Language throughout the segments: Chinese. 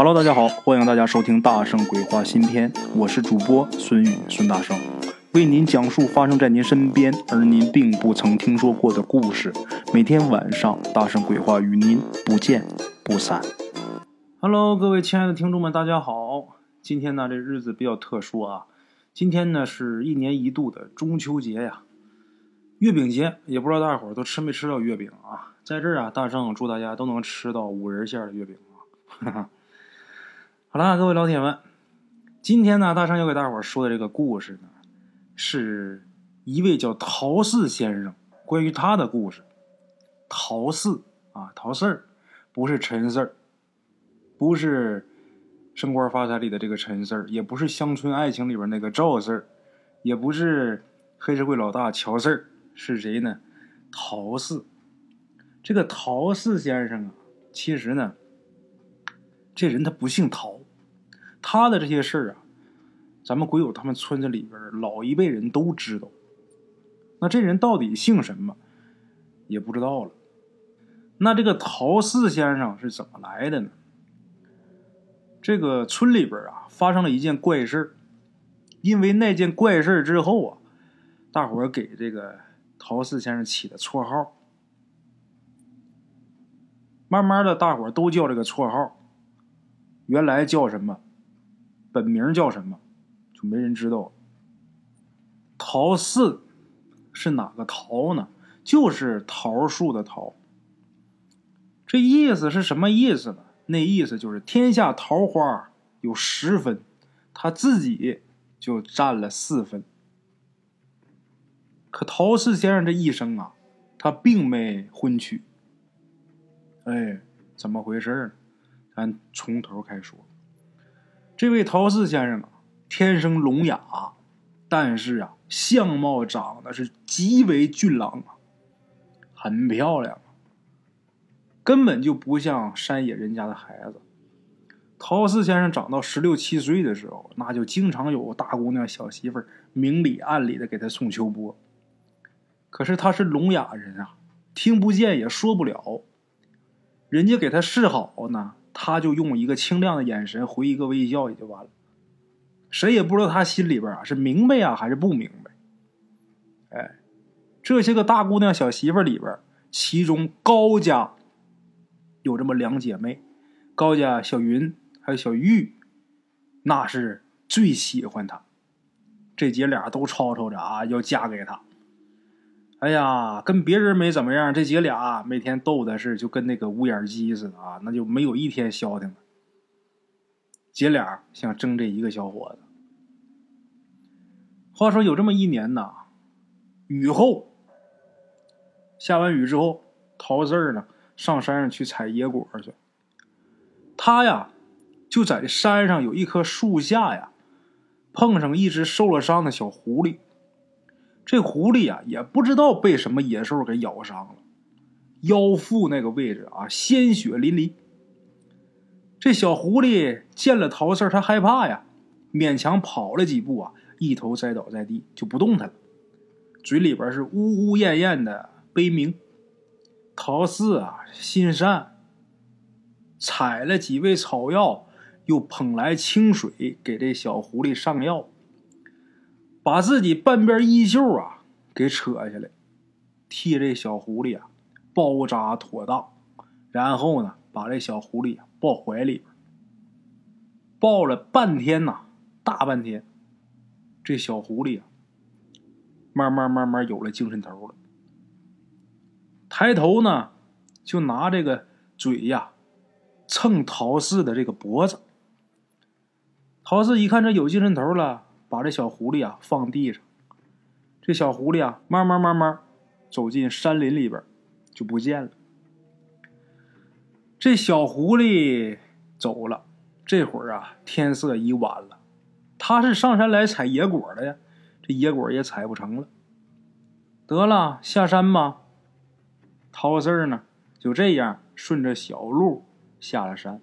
Hello，大家好，欢迎大家收听《大圣鬼话》新篇，我是主播孙宇，孙大圣为您讲述发生在您身边而您并不曾听说过的故事。每天晚上，《大圣鬼话》与您不见不散。Hello，各位亲爱的听众们，大家好。今天呢，这日子比较特殊啊，今天呢是一年一度的中秋节呀，月饼节，也不知道大伙儿都吃没吃到月饼啊？在这儿啊，大圣祝大家都能吃到五仁馅的月饼啊！哈哈。好了，各位老铁们，今天呢，大圣要给大伙儿说的这个故事呢，是一位叫陶四先生关于他的故事。陶四啊，陶四儿，不是陈四儿，不是升官发财里的这个陈四儿，也不是乡村爱情里边那个赵四儿，也不是黑社会老大乔四儿，是谁呢？陶四。这个陶四先生啊，其实呢，这人他不姓陶。他的这些事儿啊，咱们鬼友他们村子里边老一辈人都知道。那这人到底姓什么，也不知道了。那这个陶四先生是怎么来的呢？这个村里边啊，发生了一件怪事因为那件怪事之后啊，大伙儿给这个陶四先生起的绰号。慢慢的，大伙儿都叫这个绰号。原来叫什么？本名叫什么，就没人知道。桃四是哪个桃呢？就是桃树的桃。这意思是什么意思呢？那意思就是天下桃花有十分，他自己就占了四分。可陶四先生这一生啊，他并没婚娶。哎，怎么回事呢？咱从头开始说。这位陶四先生啊，天生聋哑，但是啊，相貌长得是极为俊朗啊，很漂亮，根本就不像山野人家的孩子。陶四先生长到十六七岁的时候，那就经常有大姑娘、小媳妇明里暗里的给他送秋波。可是他是聋哑人啊，听不见也说不了，人家给他示好呢。他就用一个清亮的眼神回一个微笑，也就完了。谁也不知道他心里边啊是明白啊还是不明白。哎，这些个大姑娘小媳妇里边，其中高家有这么两姐妹，高家小云还有小玉，那是最喜欢他。这姐俩都吵吵着啊要嫁给他。哎呀，跟别人没怎么样，这姐俩每天逗的是就跟那个乌眼鸡似的啊，那就没有一天消停的。姐俩想争这一个小伙子。话说有这么一年呐，雨后下完雨之后，桃子儿呢上山上去采野果去。他呀就在山上有一棵树下呀，碰上一只受了伤的小狐狸。这狐狸啊，也不知道被什么野兽给咬伤了，腰腹那个位置啊，鲜血淋漓。这小狐狸见了陶四儿，他害怕呀，勉强跑了几步啊，一头栽倒在地，就不动弹了，嘴里边是呜呜咽咽的悲鸣。陶四啊，心善，采了几味草药，又捧来清水给这小狐狸上药。把自己半边衣袖啊给扯下来，替这小狐狸啊包扎妥当，然后呢把这小狐狸抱怀里边，抱了半天呐，大半天，这小狐狸啊慢慢慢慢有了精神头了，抬头呢就拿这个嘴呀蹭陶四的这个脖子，陶四一看这有精神头了。把这小狐狸啊放地上，这小狐狸啊慢慢慢慢走进山林里边，就不见了。这小狐狸走了，这会儿啊天色已晚了。他是上山来采野果的呀，这野果也采不成了。得了，下山吧。陶四儿呢就这样顺着小路下了山。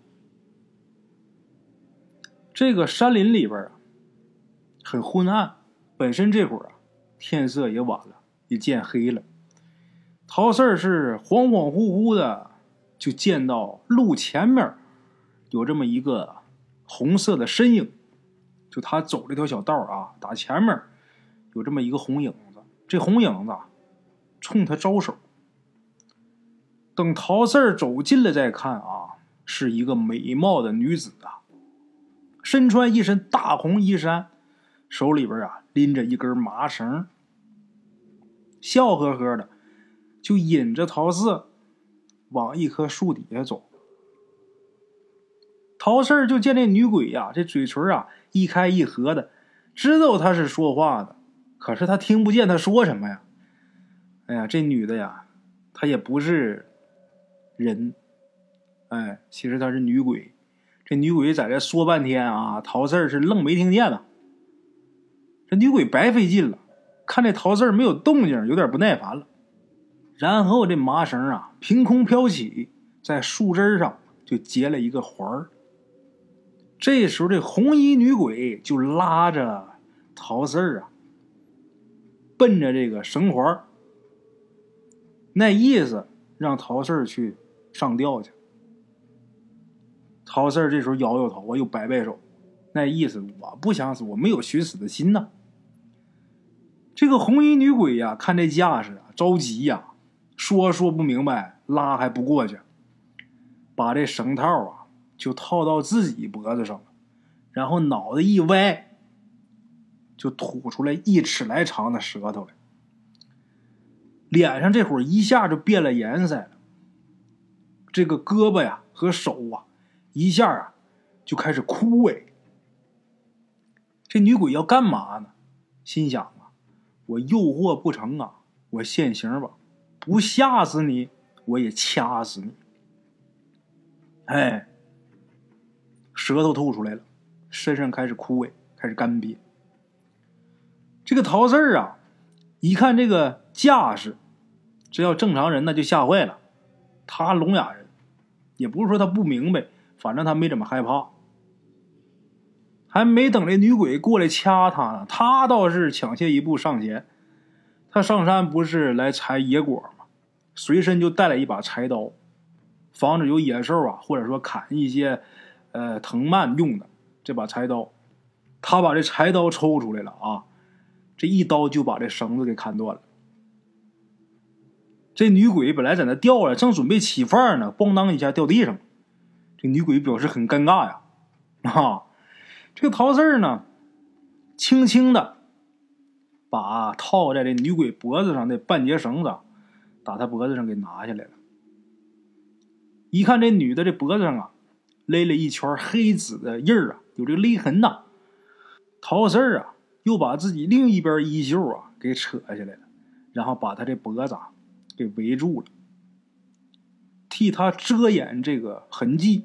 这个山林里边啊。很昏暗，本身这会儿啊，天色也晚了，也渐黑了。陶四儿是恍恍惚惚的，就见到路前面有这么一个红色的身影，就他走这条小道啊，打前面有这么一个红影子，这红影子冲他招手。等陶四儿走近了再看啊，是一个美貌的女子啊，身穿一身大红衣衫，手里边啊拎着一根麻绳，笑呵呵的就引着陶四往一棵树底下走。陶四就见这女鬼呀，这嘴唇啊一开一合的，知道她是说话的，可是他听不见她说什么呀。哎呀，这女的呀，她也不是。人，哎，其实她是女鬼。这女鬼在这说半天啊，陶四是愣没听见呢。这女鬼白费劲了，看这陶四没有动静，有点不耐烦了。然后这麻绳啊，凭空飘起，在树枝上就结了一个环儿。这时候，这红衣女鬼就拉着陶四啊，奔着这个绳环那意思让陶四去。上吊去，陶四这时候摇摇头，我又摆摆手，那意思我不想死，我没有寻死的心呐。这个红衣女鬼呀，看这架势啊，着急呀，说说不明白，拉还不过去，把这绳套啊就套到自己脖子上了，然后脑袋一歪，就吐出来一尺来长的舌头来，脸上这会儿一下就变了颜色了。这个胳膊呀和手啊，一下啊就开始枯萎。这女鬼要干嘛呢？心想啊，我诱惑不成啊，我现形吧，不吓死你，我也掐死你。哎，舌头吐出来了，身上开始枯萎，开始干瘪。这个陶四儿啊，一看这个架势，这要正常人那就吓坏了。他聋哑人。也不是说他不明白，反正他没怎么害怕。还没等这女鬼过来掐他呢，他倒是抢先一步上前。他上山不是来采野果吗？随身就带了一把柴刀，防止有野兽啊，或者说砍一些呃藤蔓用的这把柴刀。他把这柴刀抽出来了啊，这一刀就把这绳子给砍断了。这女鬼本来在那吊着，正准备起范呢，咣当一下掉地上了。这女鬼表示很尴尬呀，啊！这个陶四儿呢，轻轻的把套在这女鬼脖子上的半截绳子，打她脖子上给拿下来了。一看这女的这脖子上啊，勒了一圈黑紫的印儿啊，有这个勒痕呐。陶四儿啊，又把自己另一边衣袖啊给扯下来了，然后把她这脖子。给围住了，替他遮掩这个痕迹，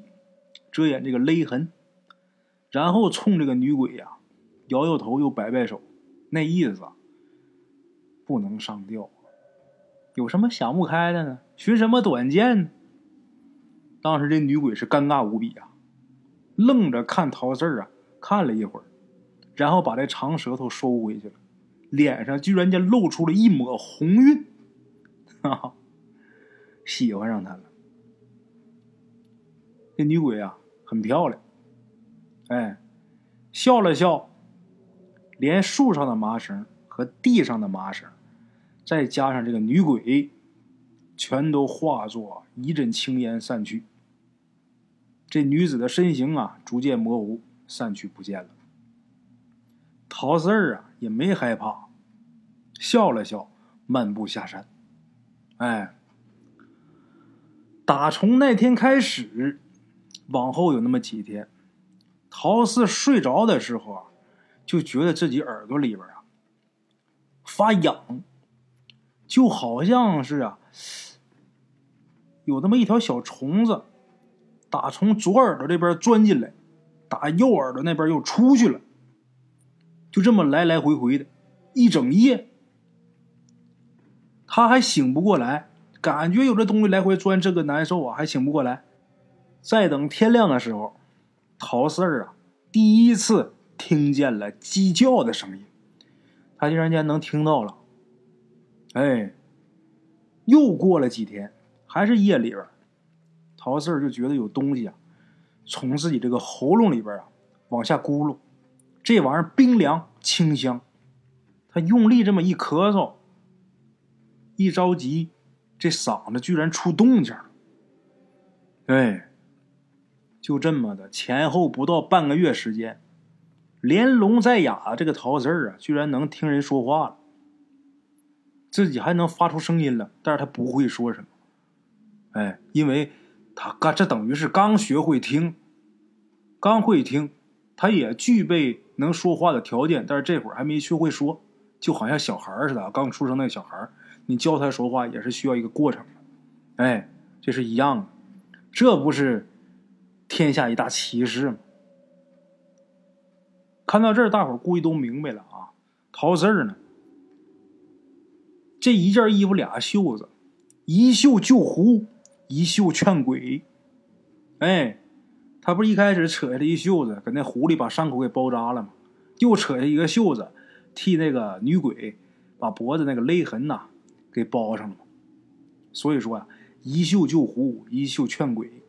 遮掩这个勒痕，然后冲这个女鬼呀摇摇头，又摆摆手，那意思不能上吊，有什么想不开的呢？寻什么短见呢？当时这女鬼是尴尬无比啊，愣着看陶四儿啊，看了一会儿，然后把这长舌头收回去了，脸上居然间露出了一抹红晕。哈哈，喜欢上她了。这女鬼啊，很漂亮。哎，笑了笑，连树上的麻绳和地上的麻绳，再加上这个女鬼，全都化作一阵青烟散去。这女子的身形啊，逐渐模糊，散去不见了。陶四儿啊，也没害怕，笑了笑，漫步下山。哎，打从那天开始，往后有那么几天，陶四睡着的时候啊，就觉得自己耳朵里边啊发痒，就好像是啊有那么一条小虫子，打从左耳朵这边钻进来，打右耳朵那边又出去了，就这么来来回回的，一整夜。他还醒不过来，感觉有这东西来回钻，这个难受啊，还醒不过来。再等天亮的时候，陶四儿啊，第一次听见了鸡叫的声音，他竟然间能听到了。哎，又过了几天，还是夜里边，陶四儿就觉得有东西啊，从自己这个喉咙里边啊往下咕噜，这玩意儿冰凉清香。他用力这么一咳嗽，一着急，这嗓子居然出动静了。哎，就这么的，前后不到半个月时间，连聋带哑，这个陶四啊，居然能听人说话了，自己还能发出声音了，但是他不会说什么。哎，因为他刚这等于是刚学会听，刚会听，他也具备能说话的条件，但是这会儿还没学会说。就好像小孩似的，刚出生那小孩你教他说话也是需要一个过程的，哎，这是一样的，这不是天下一大奇事吗？看到这儿，大伙儿估计都明白了啊。桃四儿呢，这一件衣服俩袖子，一袖救狐，一袖劝鬼。哎，他不是一开始扯下来一袖子，给那狐狸把伤口给包扎了吗？又扯下一个袖子。替那个女鬼把脖子那个勒痕呐给包上了，所以说呀，一袖救狐，一袖劝鬼。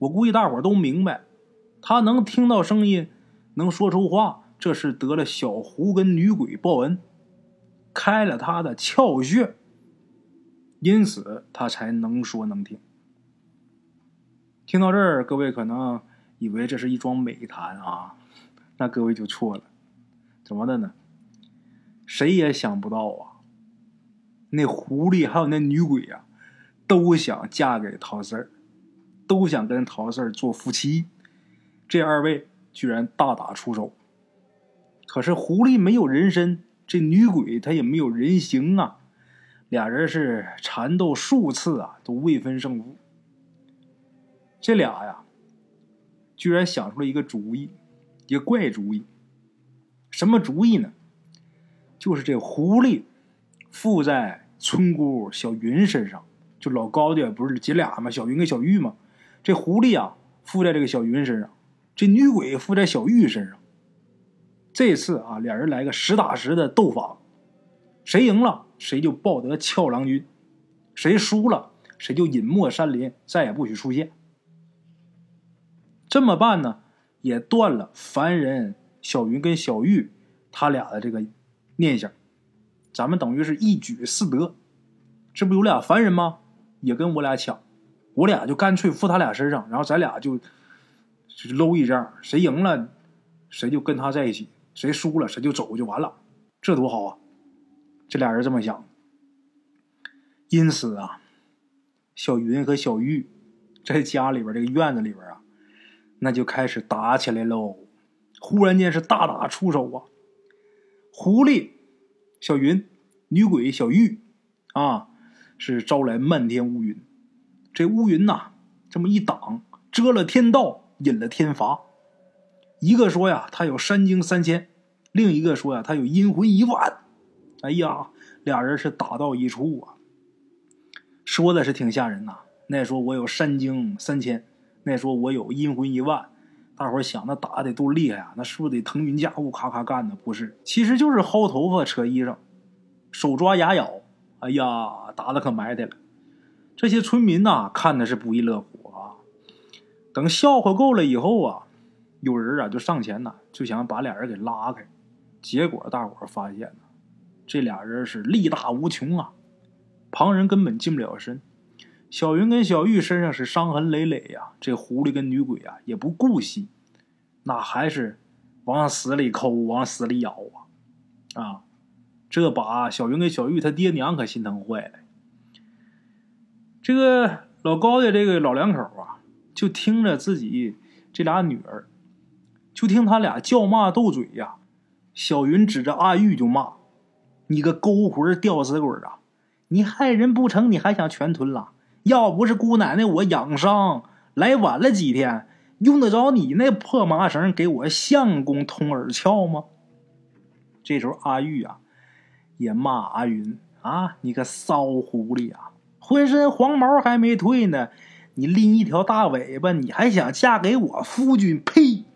我估计大伙都明白，他能听到声音，能说出话，这是得了小狐跟女鬼报恩，开了他的窍穴，因此他才能说能听。听到这儿，各位可能以为这是一桩美谈啊。那各位就错了，怎么的呢？谁也想不到啊！那狐狸还有那女鬼啊，都想嫁给陶四儿，都想跟陶四儿做夫妻。这二位居然大打出手。可是狐狸没有人身，这女鬼她也没有人形啊！俩人是缠斗数次啊，都未分胜负。这俩呀，居然想出了一个主意。一个怪主意，什么主意呢？就是这狐狸附在村姑小云身上，就老高的不是姐俩吗？小云跟小玉吗？这狐狸啊附在这个小云身上，这女鬼附在小玉身上。这次啊，俩人来个实打实的斗法，谁赢了谁就抱得俏郎君，谁输了谁就隐没山林，再也不许出现。这么办呢？也断了凡人小云跟小玉他俩的这个念想，咱们等于是一举四得。这不有俩凡人吗？也跟我俩抢，我俩就干脆附他俩身上，然后咱俩就搂一仗，谁赢了谁就跟他在一起，谁输了谁就走就完了，这多好啊！这俩人这么想。因此啊，小云和小玉在家里边这个院子里边啊。那就开始打起来喽！忽然间是大打出手啊！狐狸小云、女鬼小玉啊，是招来漫天乌云。这乌云呐，这么一挡，遮了天道，引了天罚。一个说呀，他有山精三千；另一个说呀，他有阴魂一万。哎呀，俩人是打到一处啊！说的是挺吓人呐。那说我有山精三千。那说我有阴魂一万，大伙想那打得多厉害啊？那是不是得腾云驾雾，咔咔干呢？不是，其实就是薅头发、扯衣裳、手抓牙咬。哎呀，打的可埋汰了。这些村民呐，看的是不亦乐乎啊。等笑话够了以后啊，有人啊就上前呐，就想把俩人给拉开。结果大伙发现呢，这俩人是力大无穷啊，旁人根本近不了身。小云跟小玉身上是伤痕累累呀，这狐狸跟女鬼啊也不顾惜，那还是往死里抠，往死里咬啊！啊，这把小云跟小玉他爹娘可心疼坏了。这个老高的这个老两口啊，就听着自己这俩女儿，就听他俩叫骂斗嘴呀。小云指着阿玉就骂：“你个勾魂吊死鬼啊！你害人不成，你还想全吞了？”要不是姑奶奶我养伤来晚了几天，用得着你那破麻绳给我相公通耳窍吗？这时候阿玉啊也骂阿云啊，你个骚狐狸啊，浑身黄毛还没退呢，你拎一条大尾巴，你还想嫁给我夫君？呸！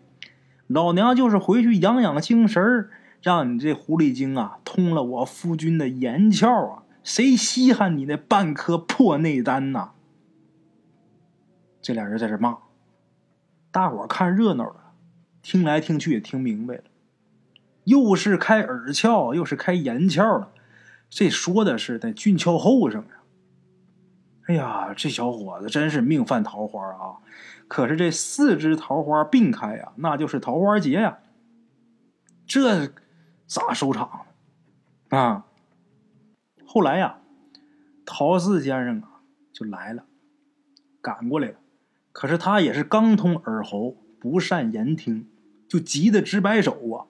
老娘就是回去养养精神让你这狐狸精啊通了我夫君的眼窍啊！谁稀罕你那半颗破内丹呐？这俩人在这骂，大伙看热闹的，听来听去也听明白了，又是开耳窍，又是开眼窍的，这说的是在俊俏后生。哎呀，这小伙子真是命犯桃花啊！可是这四枝桃花并开呀，那就是桃花劫呀。这咋收场啊？后来呀，陶四先生啊就来了，赶过来了。可是他也是刚通耳喉，不善言听，就急得直摆手啊。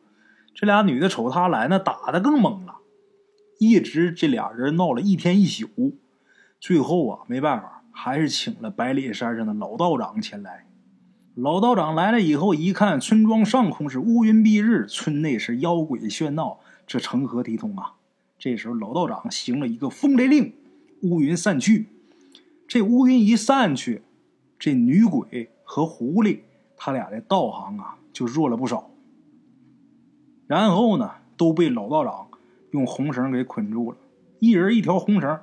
这俩女的瞅他来，那打的更猛了。一直这俩人闹了一天一宿，最后啊没办法，还是请了百里山上的老道长前来。老道长来了以后，一看村庄上空是乌云蔽日，村内是妖鬼喧闹，这成何体统啊？这时候老道长行了一个风雷令，乌云散去。这乌云一散去，这女鬼和狐狸他俩的道行啊就弱了不少。然后呢，都被老道长用红绳给捆住了，一人一条红绳，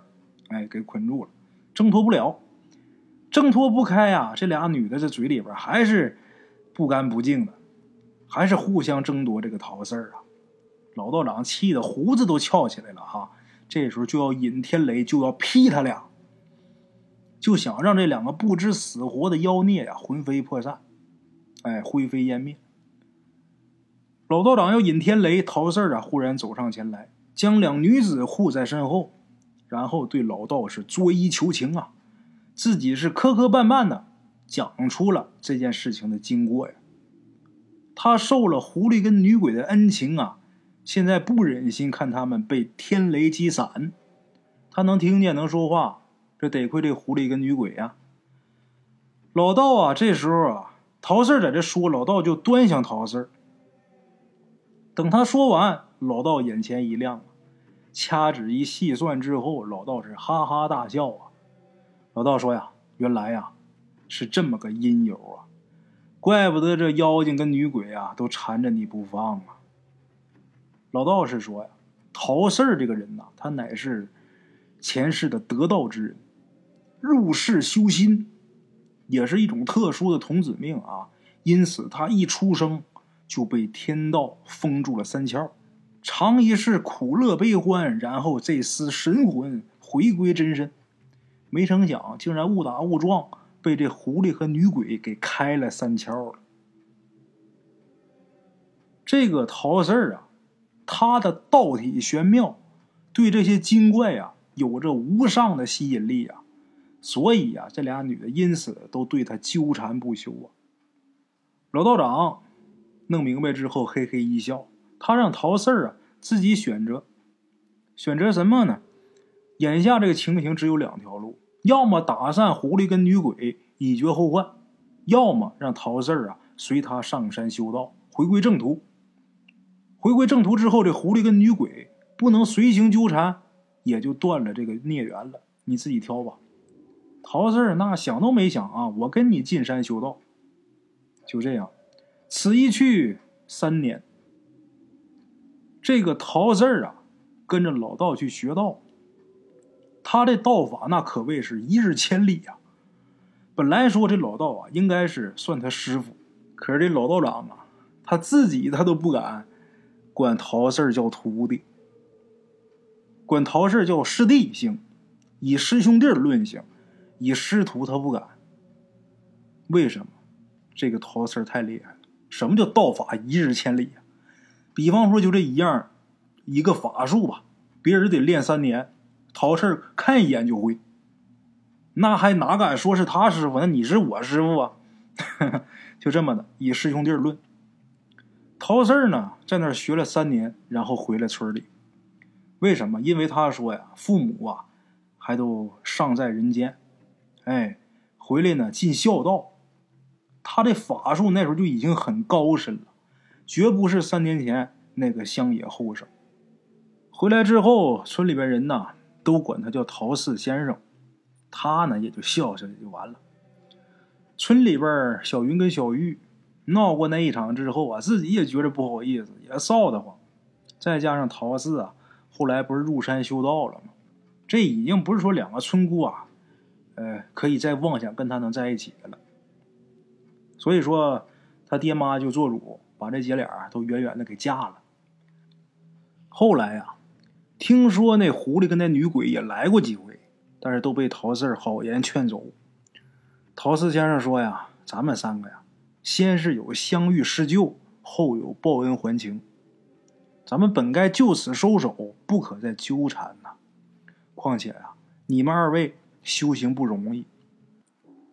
哎，给捆住了，挣脱不了。挣脱不开呀！这俩女的这嘴里边还是不干不净的，还是互相争夺这个陶四儿啊！老道长气得胡子都翘起来了哈！这时候就要引天雷，就要劈他俩，就想让这两个不知死活的妖孽呀魂飞魄散，哎，灰飞烟灭。老道长要引天雷，陶四儿啊忽然走上前来，将两女子护在身后，然后对老道是作揖求情啊！自己是磕磕绊绊的讲出了这件事情的经过呀。他受了狐狸跟女鬼的恩情啊，现在不忍心看他们被天雷击散。他能听见，能说话，这得亏这狐狸跟女鬼呀。老道啊，这时候啊，陶四在这说，老道就端详陶四等他说完，老道眼前一亮，掐指一细算之后，老道士哈哈大笑啊。老道说呀：“原来呀，是这么个因由啊，怪不得这妖精跟女鬼啊都缠着你不放啊。”老道士说呀：“陶四儿这个人呐，他乃是前世的得道之人，入世修心，也是一种特殊的童子命啊。因此，他一出生就被天道封住了三窍，尝一世苦乐悲欢，然后这丝神魂回归真身。”没成想，竟然误打误撞被这狐狸和女鬼给开了三窍了。这个陶四儿啊，他的道体玄妙，对这些精怪呀有着无上的吸引力啊，所以呀，这俩女的因此都对他纠缠不休啊。老道长弄明白之后，嘿嘿一笑，他让陶四儿啊自己选择，选择什么呢？眼下这个情形只有两条路：要么打散狐狸跟女鬼，以绝后患；要么让陶四儿啊随他上山修道，回归正途。回归正途之后，这狐狸跟女鬼不能随行纠缠，也就断了这个孽缘了。你自己挑吧。陶四儿那想都没想啊，我跟你进山修道。就这样，此一去三年。这个陶四儿啊，跟着老道去学道。他这道法那可谓是一日千里呀！本来说这老道啊，应该是算他师傅，可是这老道长啊，他自己他都不敢管陶四儿叫徒弟，管陶四儿叫师弟行，以师兄弟论行，以师徒他不敢。为什么？这个陶四儿太厉害了。什么叫道法一日千里呀？比方说就这一样，一个法术吧，别人得练三年。陶氏看一眼就会，那还哪敢说是他师傅？那你是我师傅啊！就这么的，以师兄弟论。陶氏呢，在那儿学了三年，然后回了村里。为什么？因为他说呀，父母啊，还都尚在人间，哎，回来呢尽孝道。他的法术那时候就已经很高深了，绝不是三年前那个乡野后生。回来之后，村里边人呐。都管他叫陶四先生，他呢也就笑笑就完了。村里边小云跟小玉闹过那一场之后啊，自己也觉着不好意思，也臊得慌。再加上陶四啊，后来不是入山修道了吗？这已经不是说两个村姑啊，呃，可以再妄想跟他能在一起的了。所以说，他爹妈就做主把这姐俩都远远的给嫁了。后来呀，听说那狐狸跟那女鬼也来过几回，但是都被陶四好言劝走。陶四先生说呀：“咱们三个呀，先是有相遇施救，后有报恩还情，咱们本该就此收手，不可再纠缠呐。况且呀，你们二位修行不容易，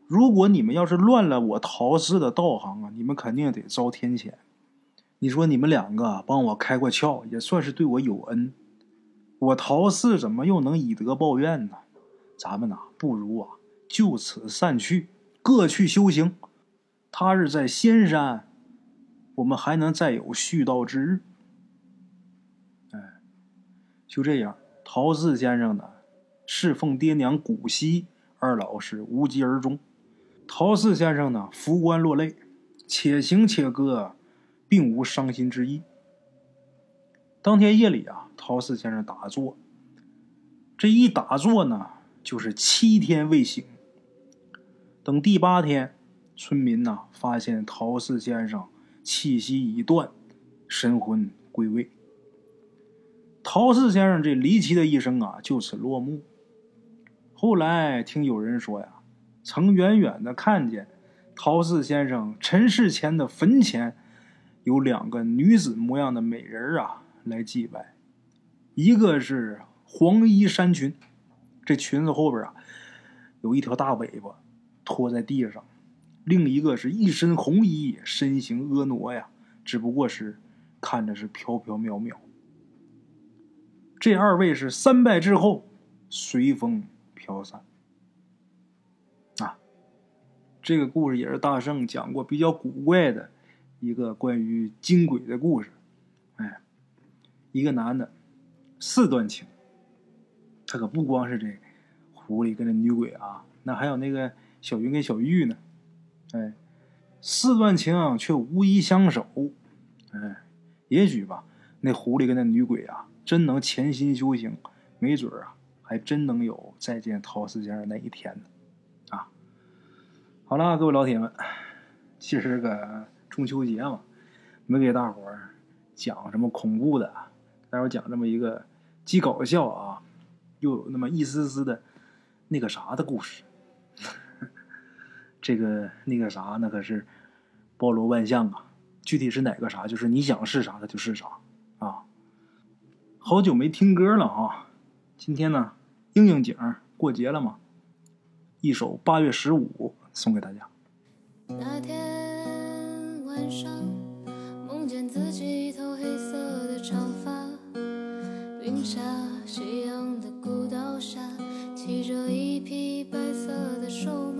如果你们要是乱了我陶四的道行啊，你们肯定得遭天谴。”你说你们两个帮我开过窍，也算是对我有恩。我陶四怎么又能以德报怨呢？咱们呐，不如啊，就此散去，各去修行。他日在仙山，我们还能再有续道之日。哎，就这样，陶四先生呢，侍奉爹娘古稀，二老是无疾而终。陶四先生呢，扶棺落泪，且行且歌。并无伤心之意。当天夜里啊，陶四先生打坐，这一打坐呢，就是七天未醒。等第八天，村民呐发现陶四先生气息已断，神魂归位。陶四先生这离奇的一生啊，就此落幕。后来听有人说呀，曾远远的看见陶四先生尘世前的坟前。有两个女子模样的美人啊，来祭拜。一个是黄衣衫裙，这裙子后边啊有一条大尾巴拖在地上；另一个是一身红衣，身形婀娜呀，只不过是看着是飘飘渺渺。这二位是三拜之后随风飘散。啊，这个故事也是大圣讲过比较古怪的。一个关于金鬼的故事，哎，一个男的四段情，他可不光是这狐狸跟这女鬼啊，那还有那个小云跟小玉呢，哎，四段情却无一相守，哎，也许吧，那狐狸跟那女鬼啊，真能潜心修行，没准啊，还真能有再见陶四先生那一天呢，啊，好了，各位老铁们，其实个。中秋节嘛，没给大伙儿讲什么恐怖的，待会儿讲这么一个既搞笑啊，又有那么一丝丝的那个啥的故事。这个那个啥，那可是包罗万象啊！具体是哪个啥，就是你想是啥，它就是啥啊！好久没听歌了啊！今天呢，应应景过节了嘛，一首八月十五送给大家。晚上，梦见自己一头黑色的长发，云下夕阳的古道下，骑着一匹白色的瘦马。